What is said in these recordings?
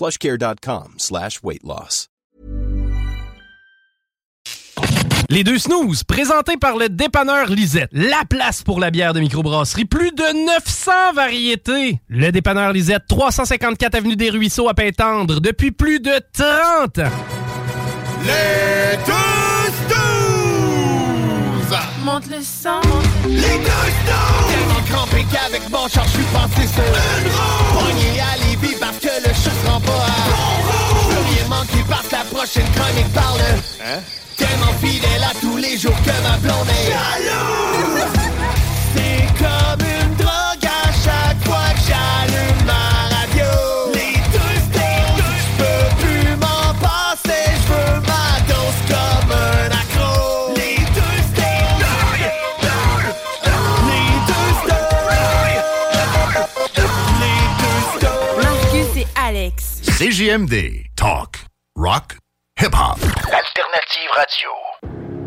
plushcare.com slash weight loss. Les deux snooze, présentés par le dépanneur Lisette. La place pour la bière de microbrasserie. Plus de 900 variétés. Le dépanneur Lisette, 354 Avenue des Ruisseaux à Pintendre, depuis plus de 30 ans. Les deux snooze! Monte le sang. Les deux snooze! Tellement crampé qu'avec mon char, je suis passé sur une roue s'en va à Premier qui la prochaine chronique parle hein? Tellement fidèle à tous les jours que ma blonde est Jaloux C'est comme CJMD. Talk. Rock. Hip-hop. Alternative Radio.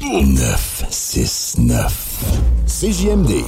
9, 6, 9. CJMD.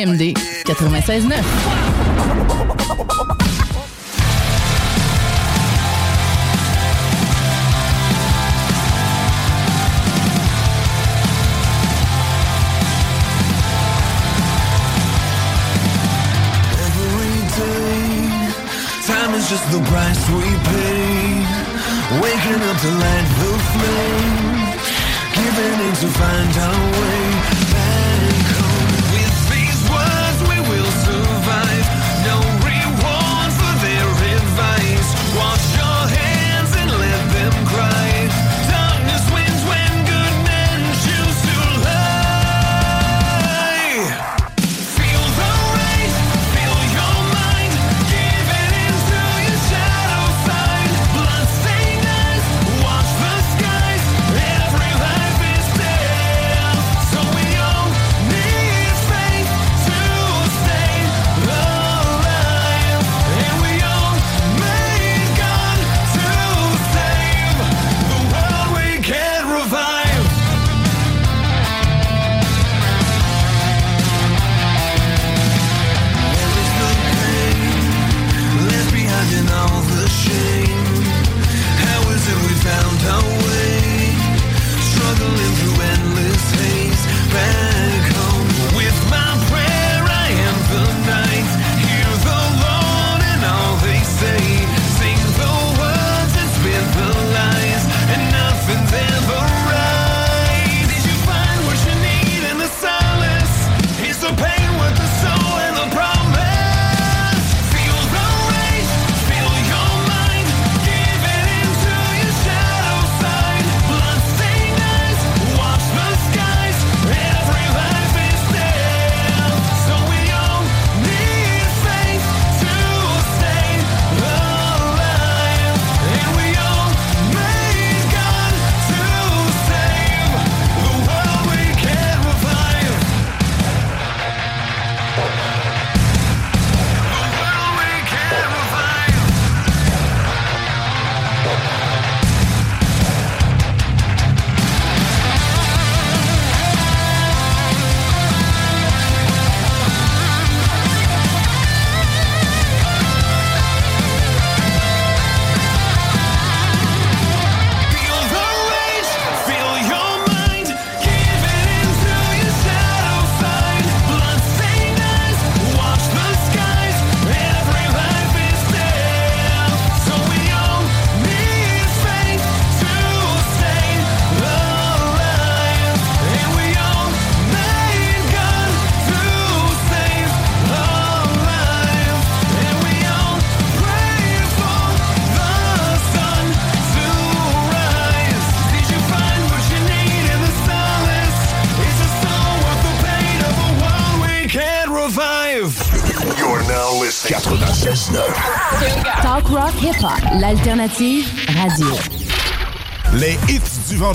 CJMD 96.9. 9 alternative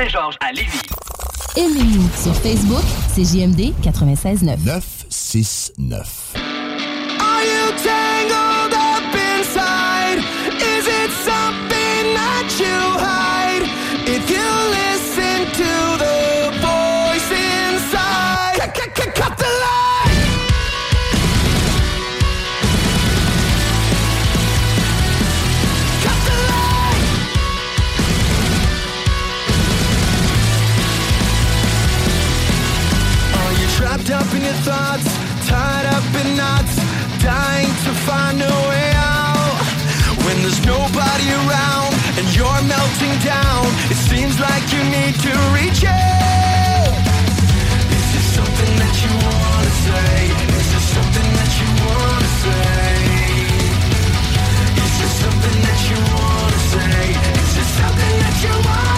Saint-Georges à Lévis. Aimez-nous sur Facebook, c'est JMD 96 96.9. 969. Are you tango? find a way out when there's nobody around and you're melting down. It seems like you need to reach out. Is there something that you wanna say? Is there something that you wanna say? Is there something that you wanna say? Is there something that you wanna?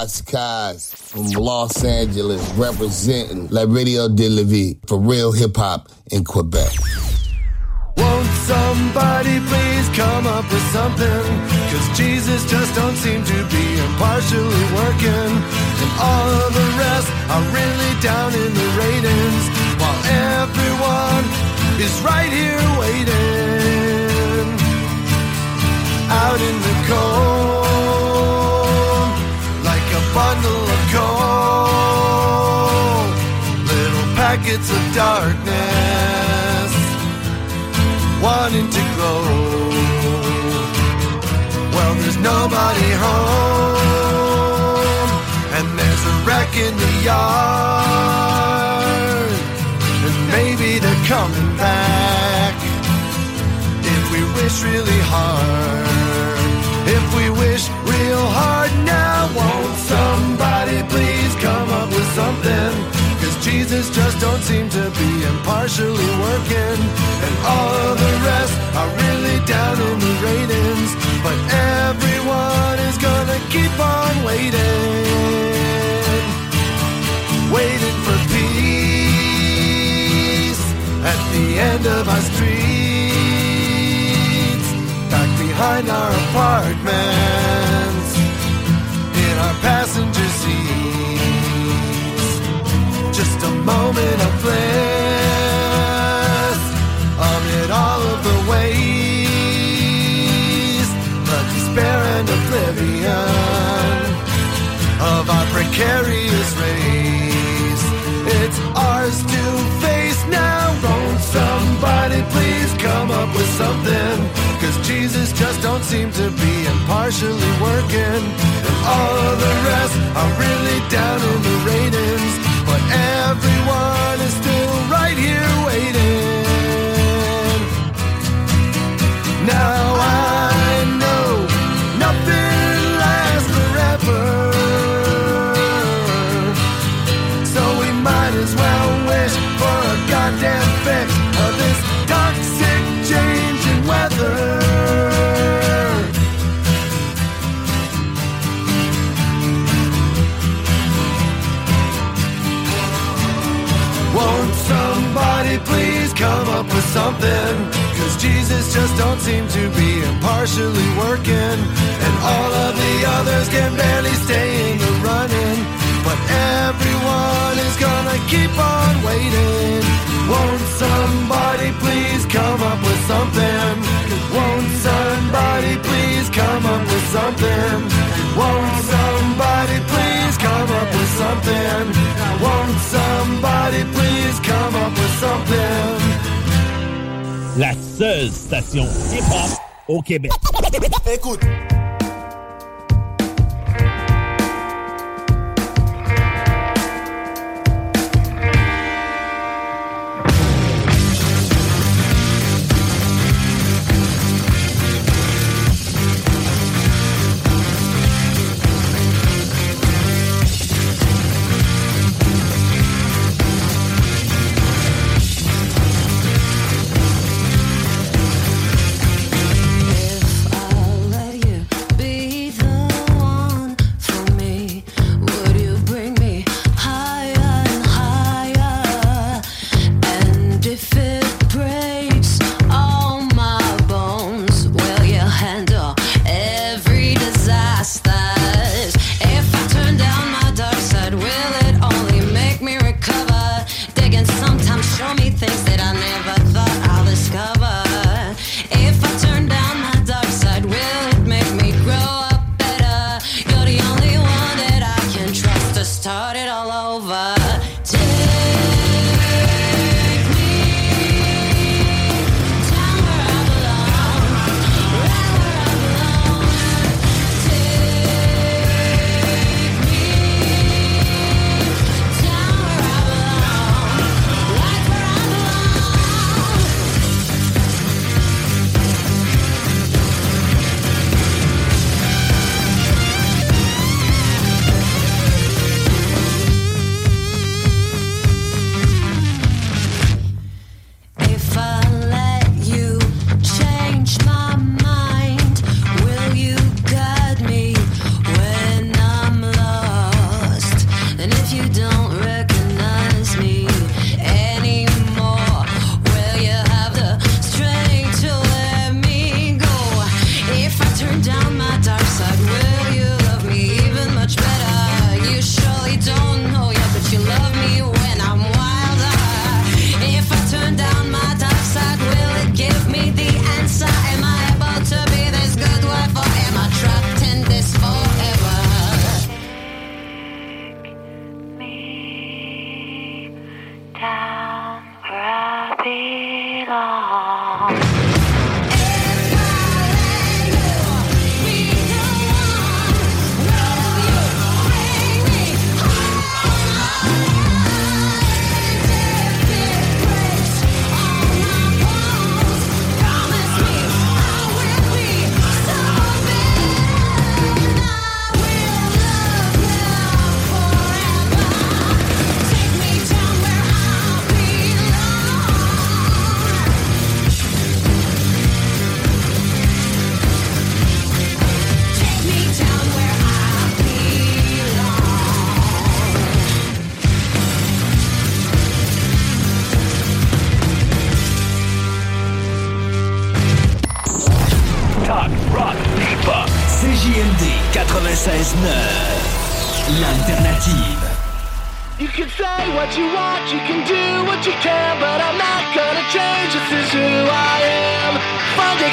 Appel, Kaz from Los Angeles, representing La Radio de la Vie for real hip hop in Quebec. Won't somebody please come up with something? Cause Jesus just don't seem to be impartially working. And all of the rest are really down in the ratings. While everyone is right here waiting. Out in the cold. A bundle of coal. Little packets of darkness wanting to glow. Well, there's nobody home, and there's a wreck in the yard, and maybe they're coming back. If we wish really hard, if we wish real hard now, won't somebody please come up with something? Cause Jesus just don't seem to be impartially working. And all the rest are really down in the ratings. But everyone is gonna keep on waiting. Waiting for peace at the end of our streets. Back behind our apartments. Our passenger seats just a moment of bliss amid all of the ways, the despair and oblivion of our precarious race. It's ours to face now. Won't somebody please come up with something? Jesus just don't seem to be impartially working. And all the rest are really down in the ratings. But everyone is still right here waiting. Now something? Cause Jesus just don't seem to be impartially working. And all of the others can barely stay in the running. But everyone is gonna keep on waiting. Won't somebody please come up with something? Won't somebody please come up with something? Won't somebody please come up with something? Won't somebody please come station hip-hop au Québec. Écoute.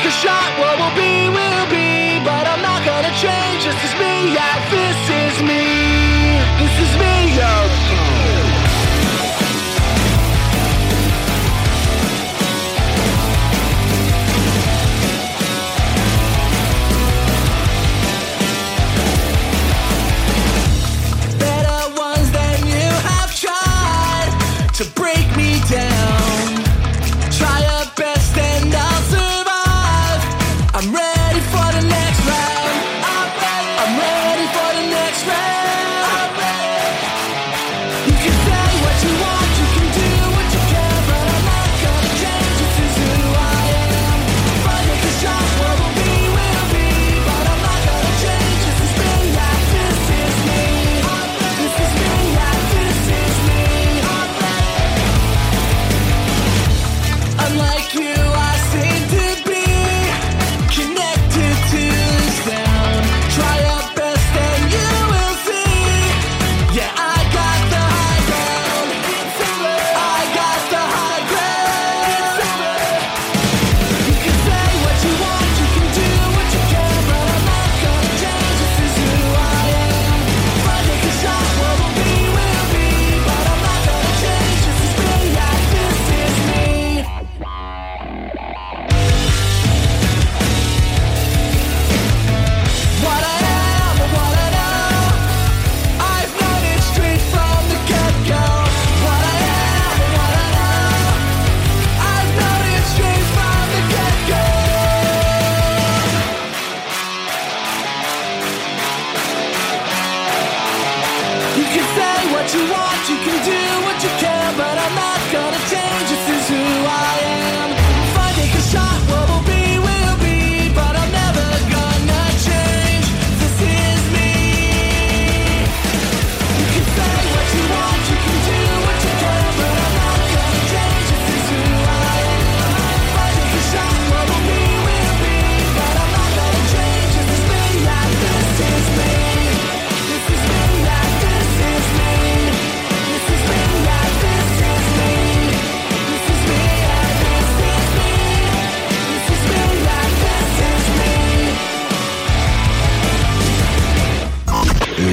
A shot, what will be,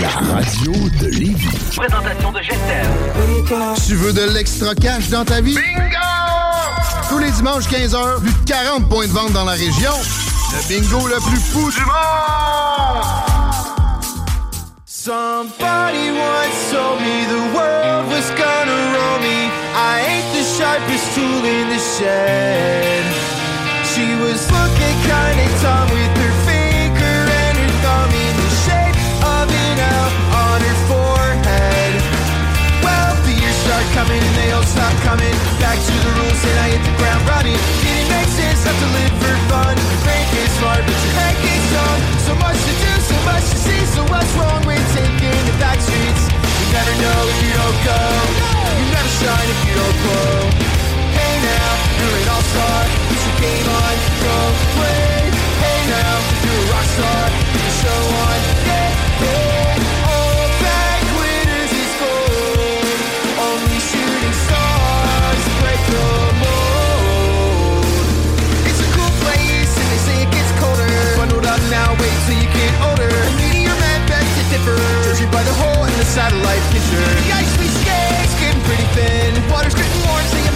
La radio de Lévis. Présentation de Jester. Tu veux de l'extra cash dans ta vie? Bingo! Tous les dimanches 15h, plus de 40 points de vente dans la région. Le bingo le plus fou du monde! Somebody once told me the world was gonna roll me. I ain't the sharpest tool in the shed. She was looking kinda dumb with her of an on her forehead. Well, the years start coming and they all stop coming. Back to the rules and I hit the ground running. Didn't make sense not to live for fun. Brain is smart, but your head gets dumb. So much to do, so much to see. So what's wrong with taking the back streets? You never know if you don't go. You never shine if you don't glow. Hey now, you're an all-star. Put your game on, go play. Hey now, you're a rock star. Put the show on,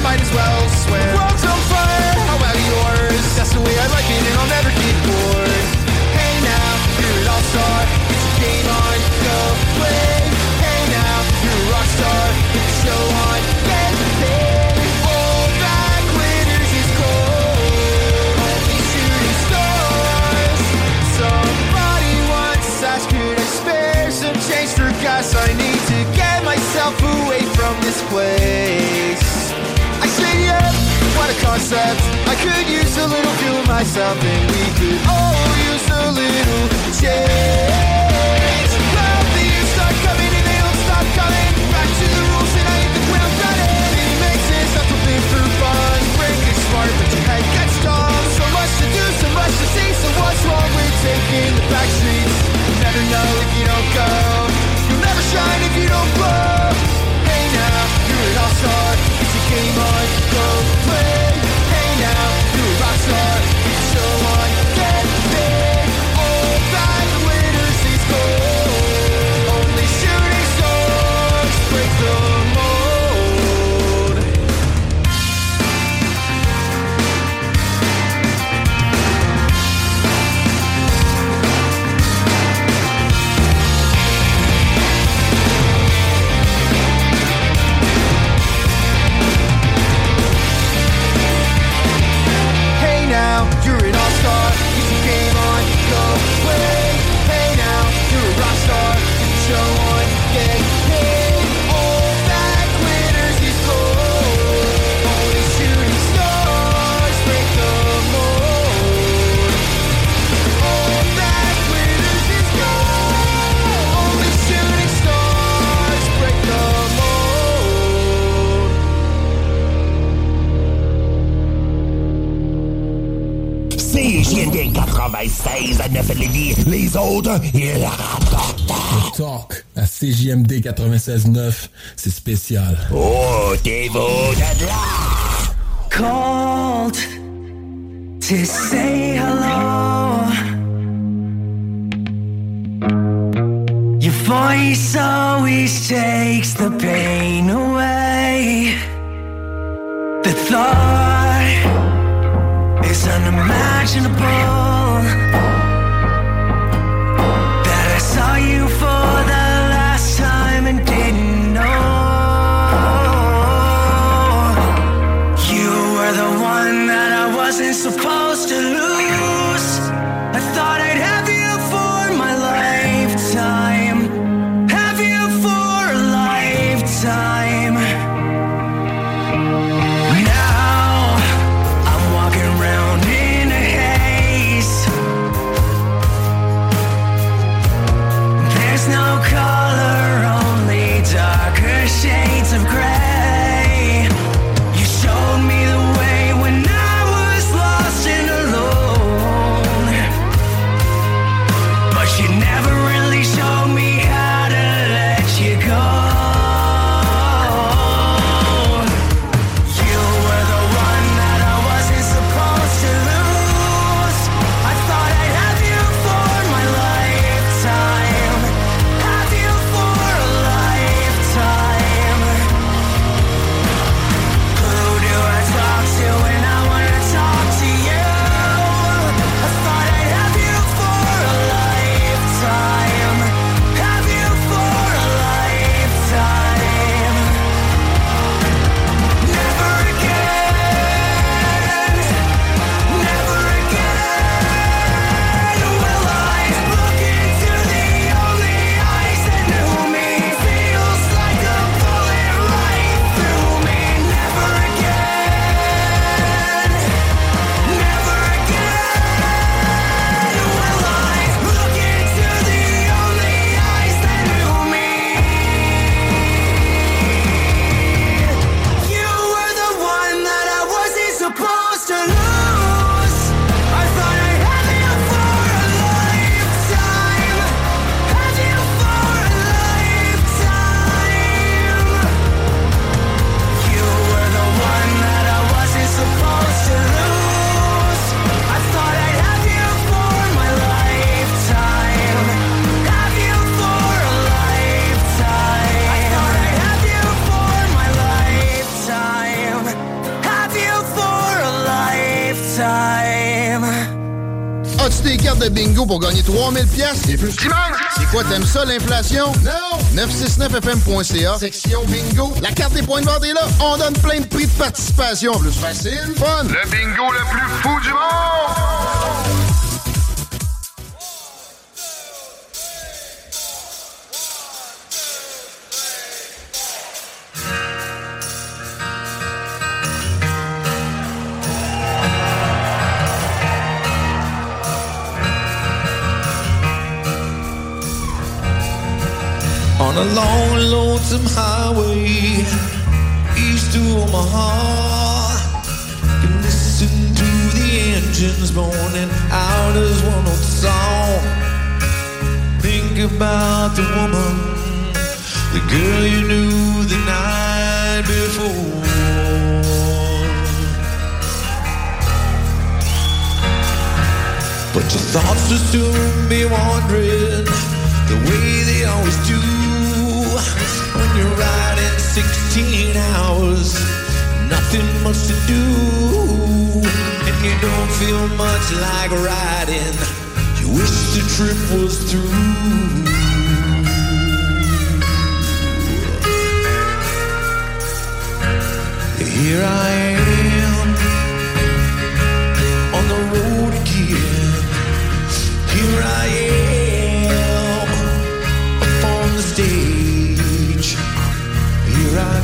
might as well swim. concepts. I could use a little fuel myself, and we could all use a little change. Well, the years start coming and they don't stop coming. Back to the rules and I hit the ground running. It makes sense not to live through fun. Break is smart, but your head gets dumb. So much to do, so much to see. So what's wrong with taking the back streets? You never know if you don't go. You'll never shine if you don't blow. 96 à 9 Lévis. Les autres, ils rapportent. Le talk à CJMD 96.9, c'est spécial. Oh, t'es beau de là! Called to say hello. Your voice always takes the pain away. The thought is unimaginable. That pour gagner 3000 pièces et plus? C'est quoi, t'aimes ça, l'inflation? Non! 969fm.ca, section bingo. La carte des points de vente est là. On donne plein de prix de participation. Plus facile, fun. Le bingo le plus fou du monde! Lonesome highway east to Omaha. Can listen to the engines moaning out as one old song. Think about the woman, the girl you knew the night before. But your thoughts will soon be wandering the way they always do when you're riding 16 hours, nothing much to do, and you don't feel much like riding. You wish the trip was through. Here I am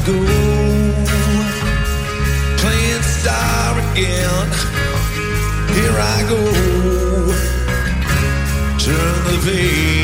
go, playing star again. Here I go, turn the page.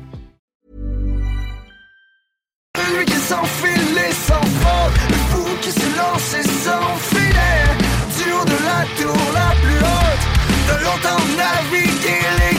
Celui qui s'enfile et s'envole Le fou qui se lance et s'enfile. Du haut de la tour la plus haute. De longtemps naviguer les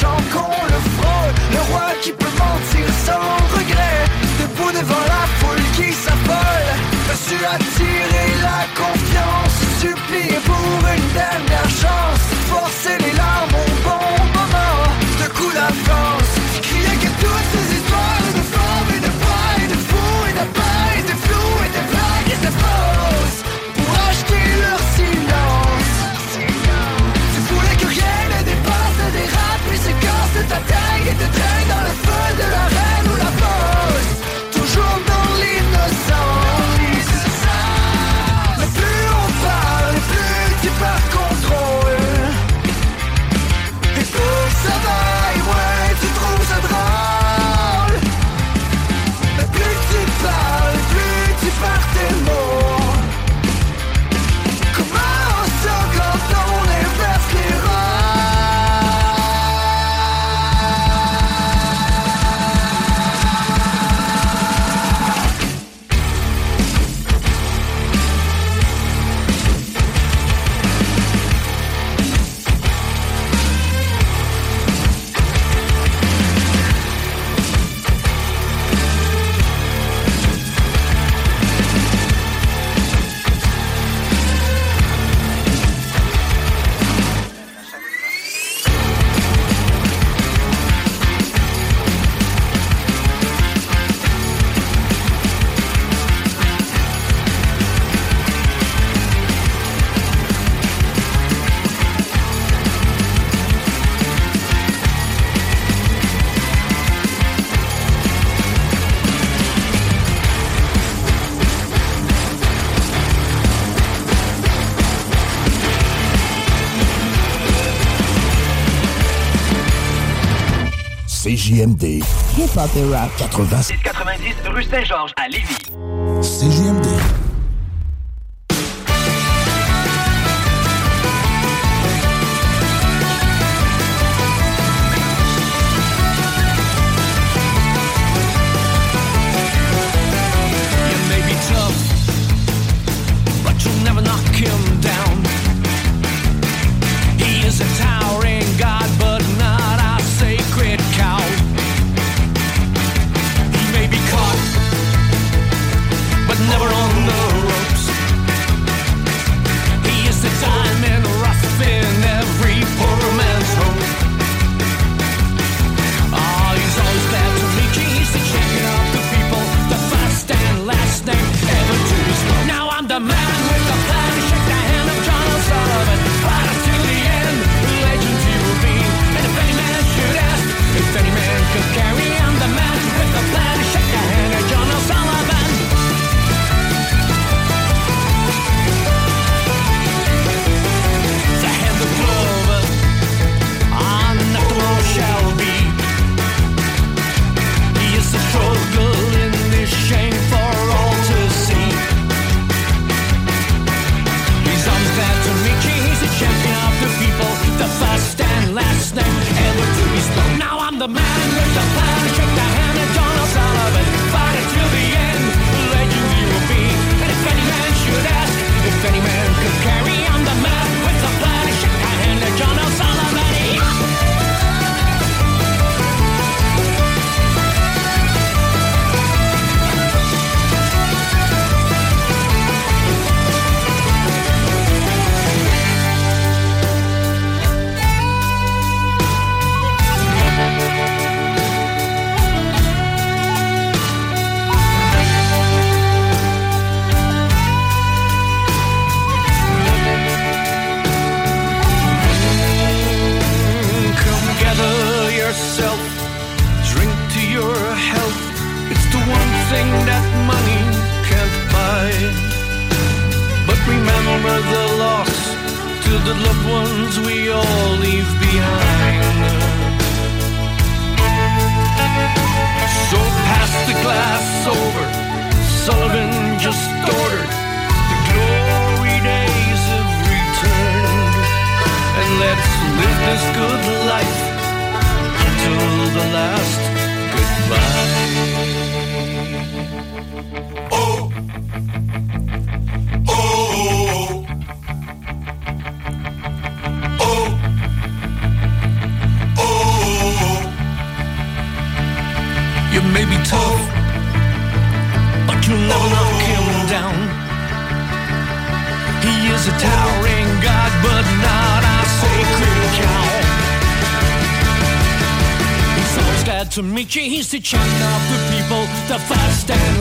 sachant qu'on le frôle. Le roi qui peut mentir sans regret. Debout devant la foule qui s'affole. Veux-tu attirer la confiance Supplier pour une dernière chance. Forcer les larmes au bon moment. De coups d'affaire CJMD. Hip-hop et rap. 80. 90 rue Saint-Georges à Lévis. CJMD.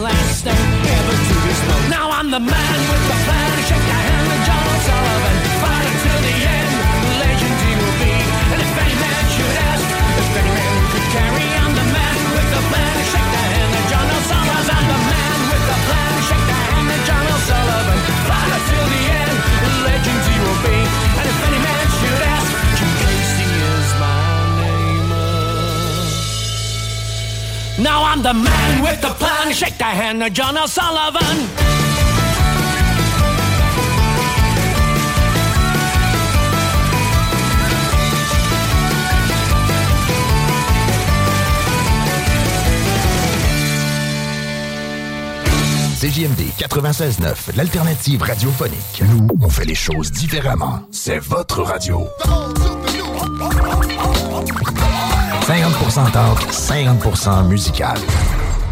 Last name ever to be spoken. Now I'm the man with the plan shake the hand of John O'Sullivan. Fight until the end, legend he will be. And if any man should ask, if any man could carry, I'm the man with the plan shake the hand of John O'Sullivan. I'm the man with the plan shake the hand of John O'Sullivan. Fight until the end, legend he will be. And if any man should ask, Jim Casey is my name. Now I'm the man shake the hand of John O'Sullivan. CJMD 96.9, l'alternative radiophonique. Nous, on fait les choses différemment. C'est votre radio. 50% talk, 50% musical.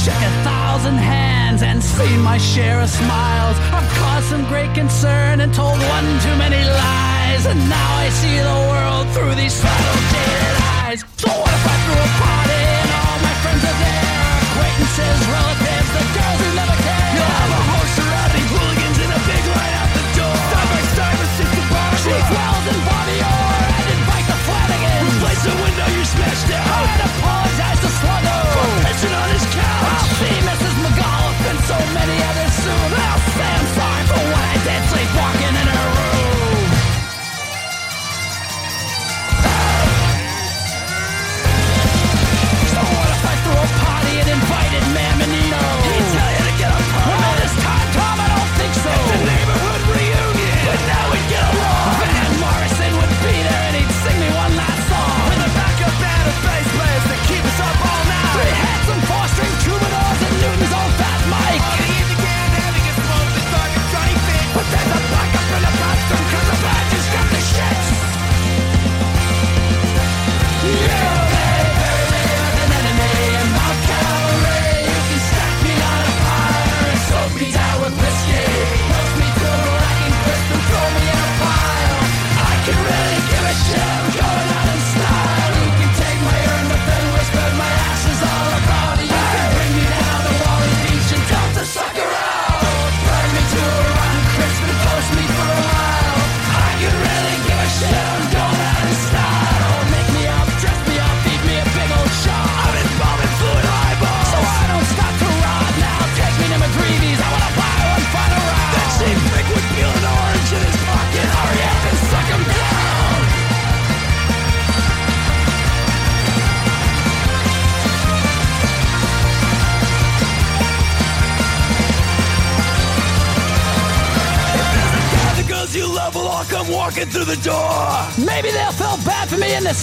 shook a thousand hands and seen my share of smiles. I've caused some great concern and told one too many lies. And now I see the world through these subtle jaded eyes. So what if I threw a party and all my friends are there? Acquaintances, relatives, the girls who never care. You'll have a whole surrounding hooligans in a big line out the door. Side by side with Sister Barbara. Chief Wells and Bobby Orr. And invite the Flanagan. Replace the window you smashed out.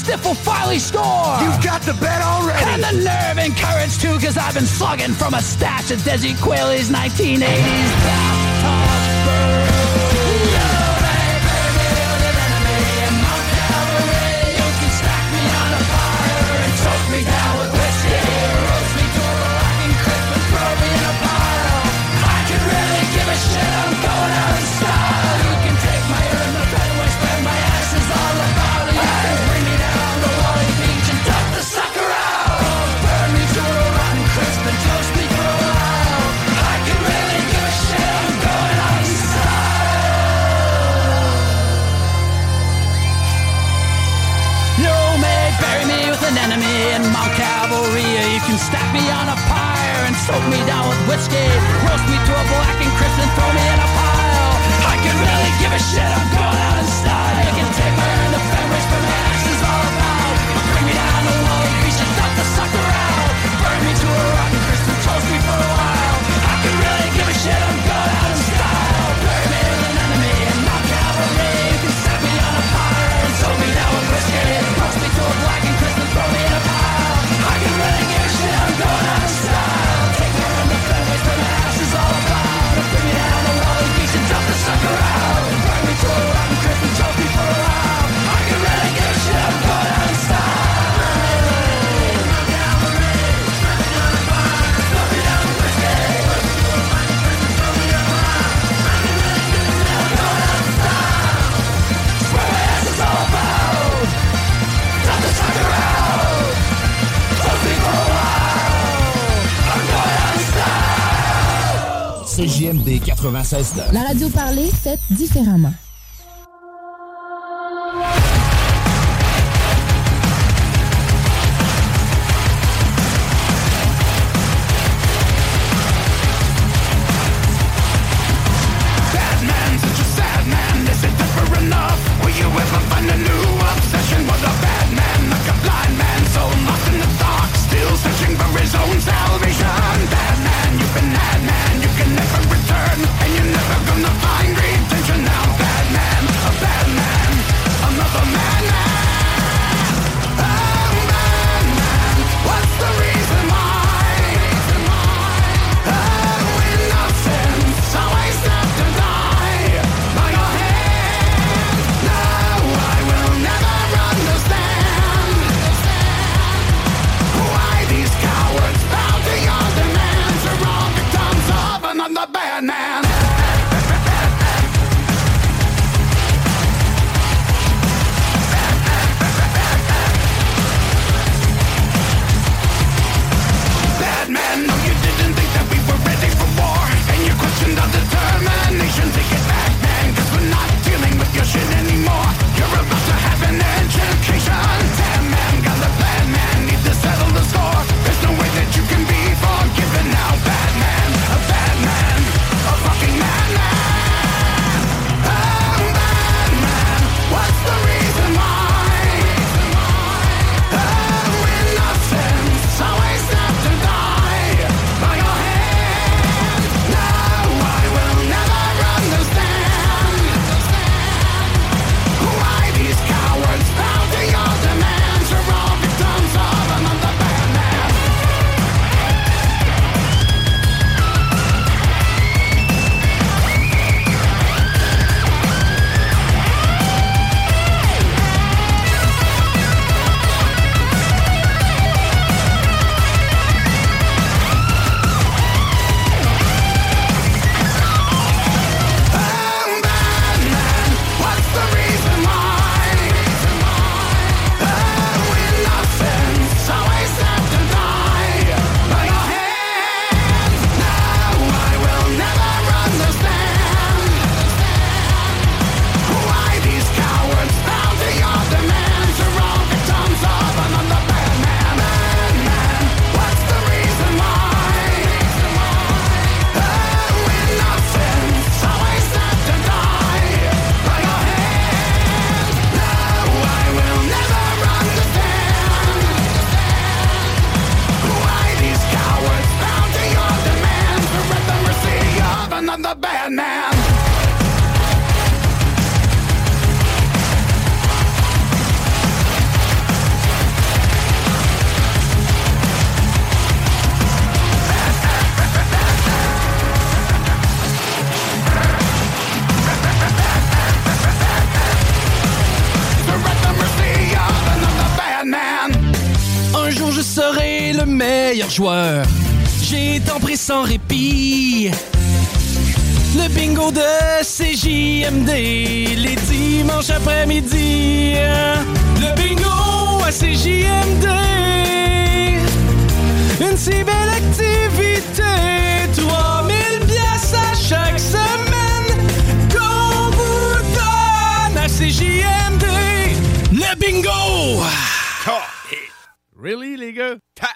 Stiff will finally score. You've got the bet already. And the nerve and courage too, cause I've been slugging from a stash of Desi Quayle's 1980s bathtub bird. me on a pyre and soak me down with whiskey. Roast me to a black and crisp and throw me in a pile. I can really give a shit. I'm going out and La radio parlée, faite différemment. Really, les gars? Ta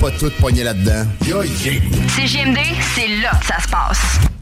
pas toutes pognées là-dedans. Yeah, yeah. CGMD, c'est là que ça se passe.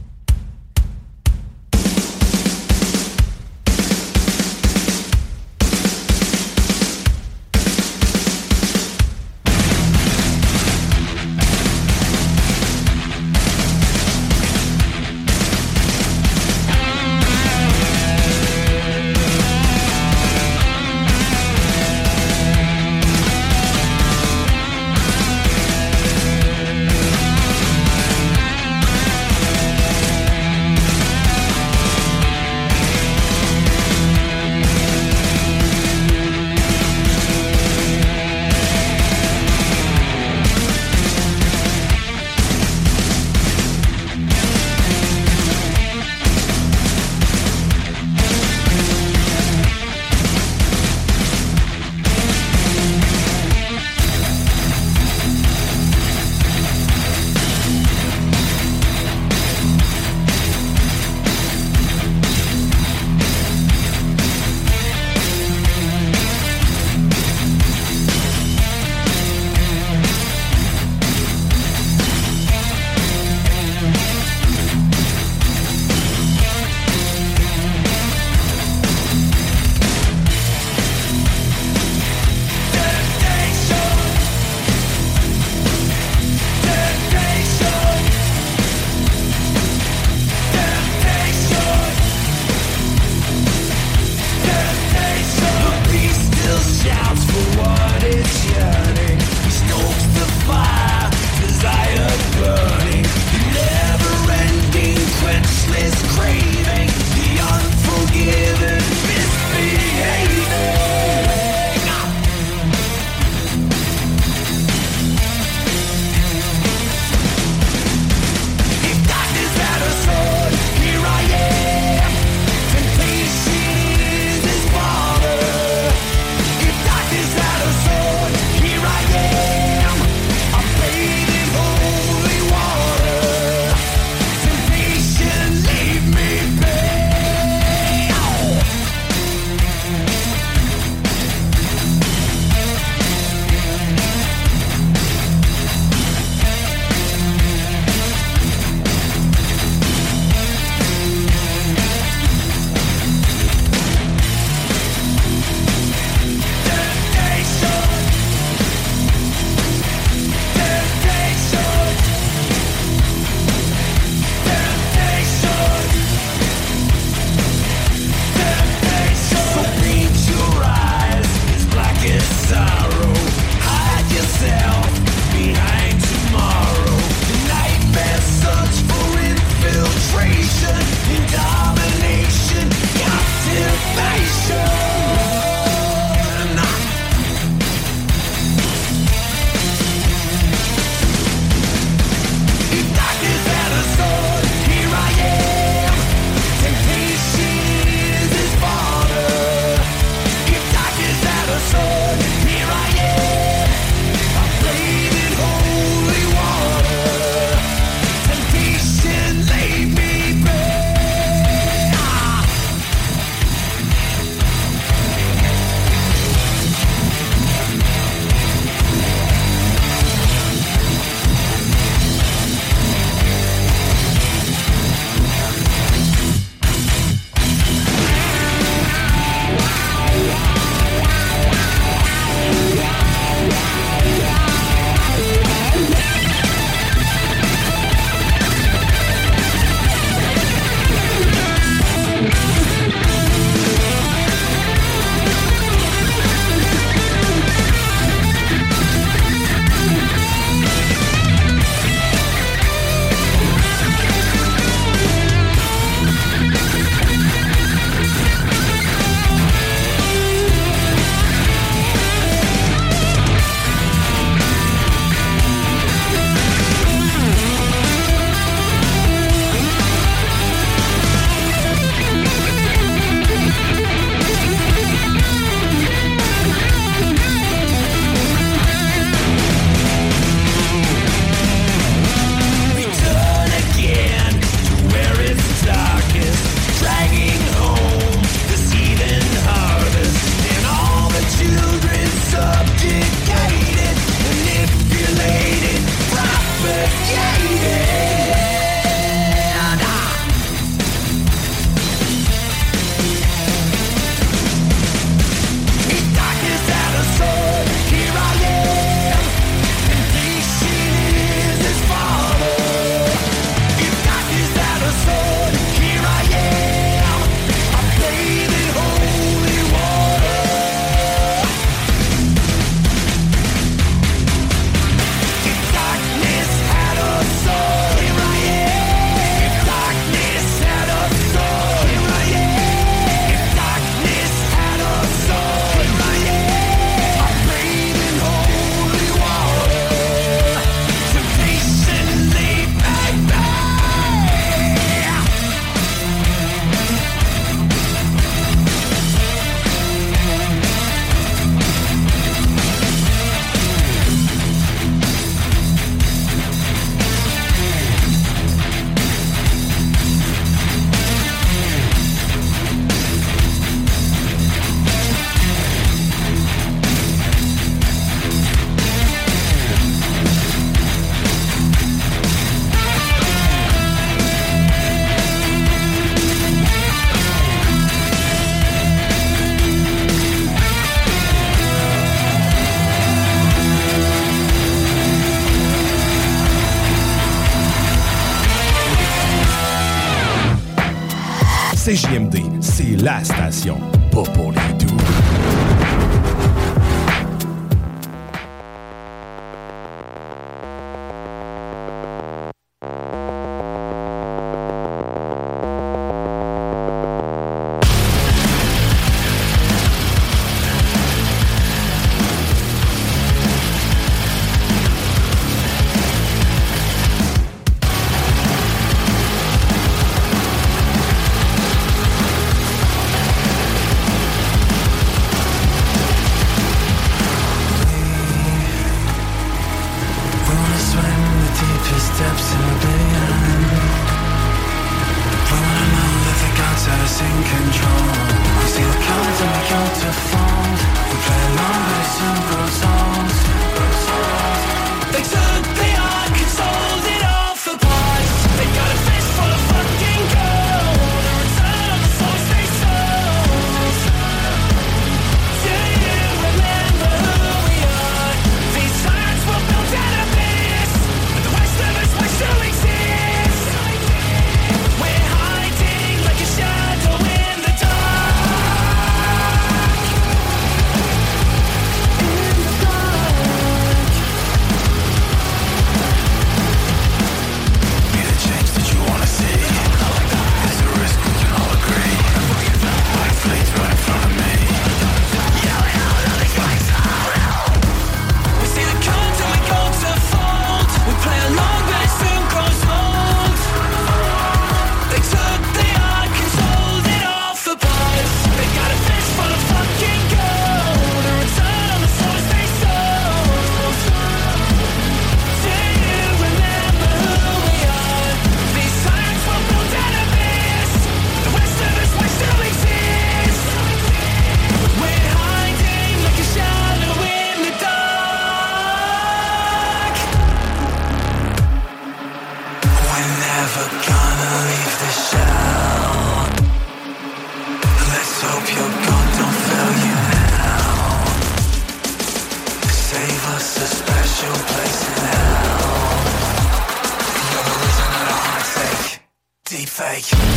La Deep fake.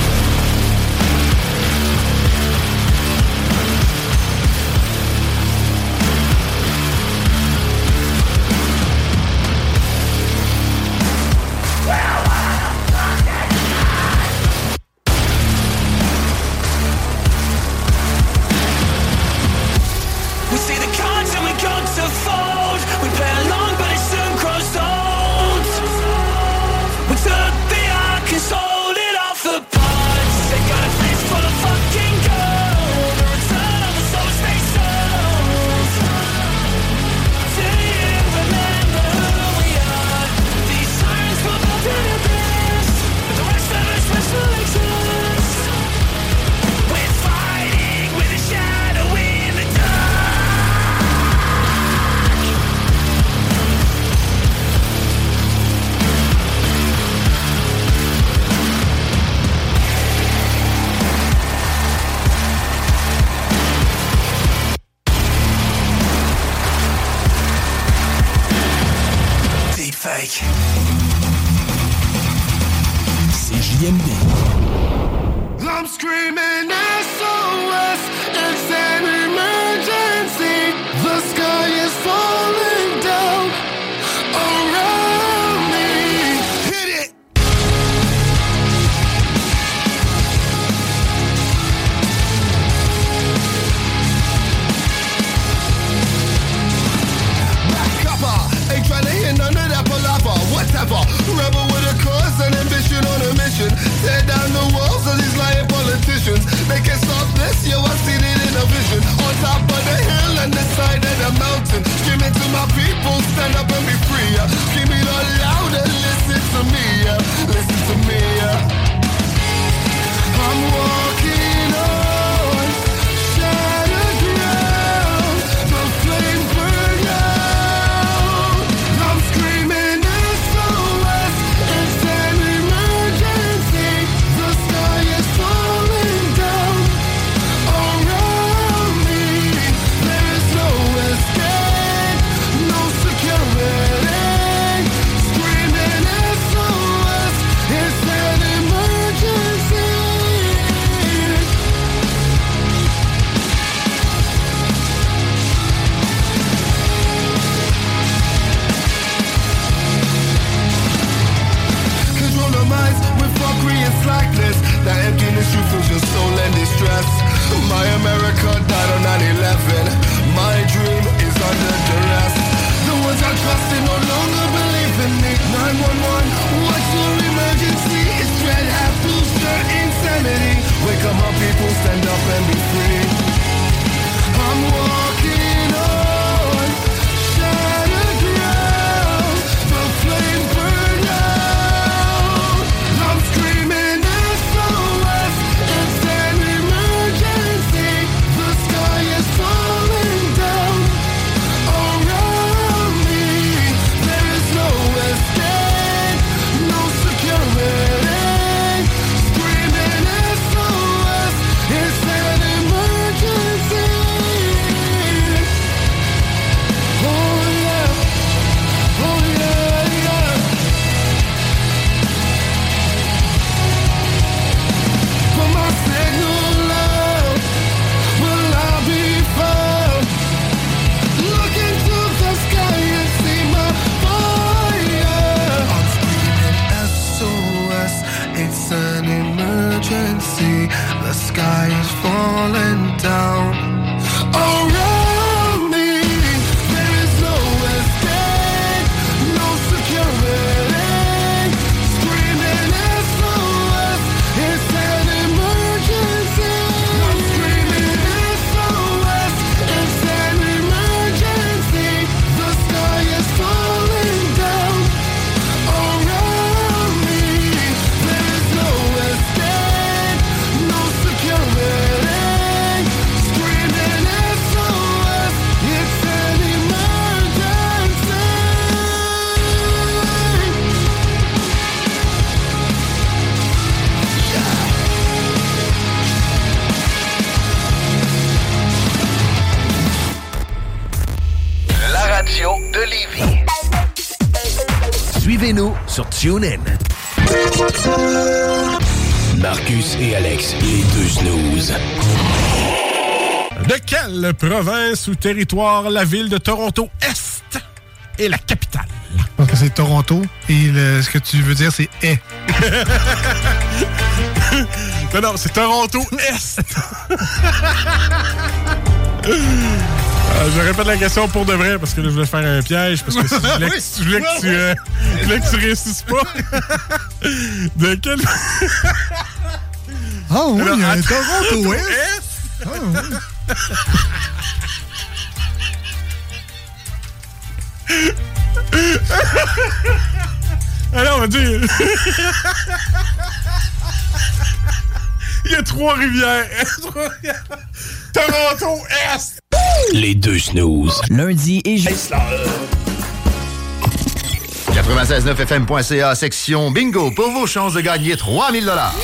Province ou territoire la ville de Toronto Est la capitale? Donc c'est Toronto et le- ce que tu veux dire c'est est. non, non, c'est Toronto Est. Euh, je répète la question pour de vrai parce que là, je voulais faire un piège parce que si je voulais, que- Oui, je voulais que, tu, euh, je voulais que tu réussisses pas. De quel. Ah oui, Alors, il y a un. Toronto Est. Ah oui. Alors, on va dire. Il y a trois rivières. Toronto Est. Les deux snooze. Lundi et jeudi. 969fm.ca, section bingo, pour vos chances de gagner 3000 dollars.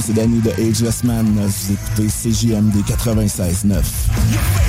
C'est Danny de Ageless Man. Vous écoutez CJMD 96.9.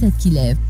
7 qui lève.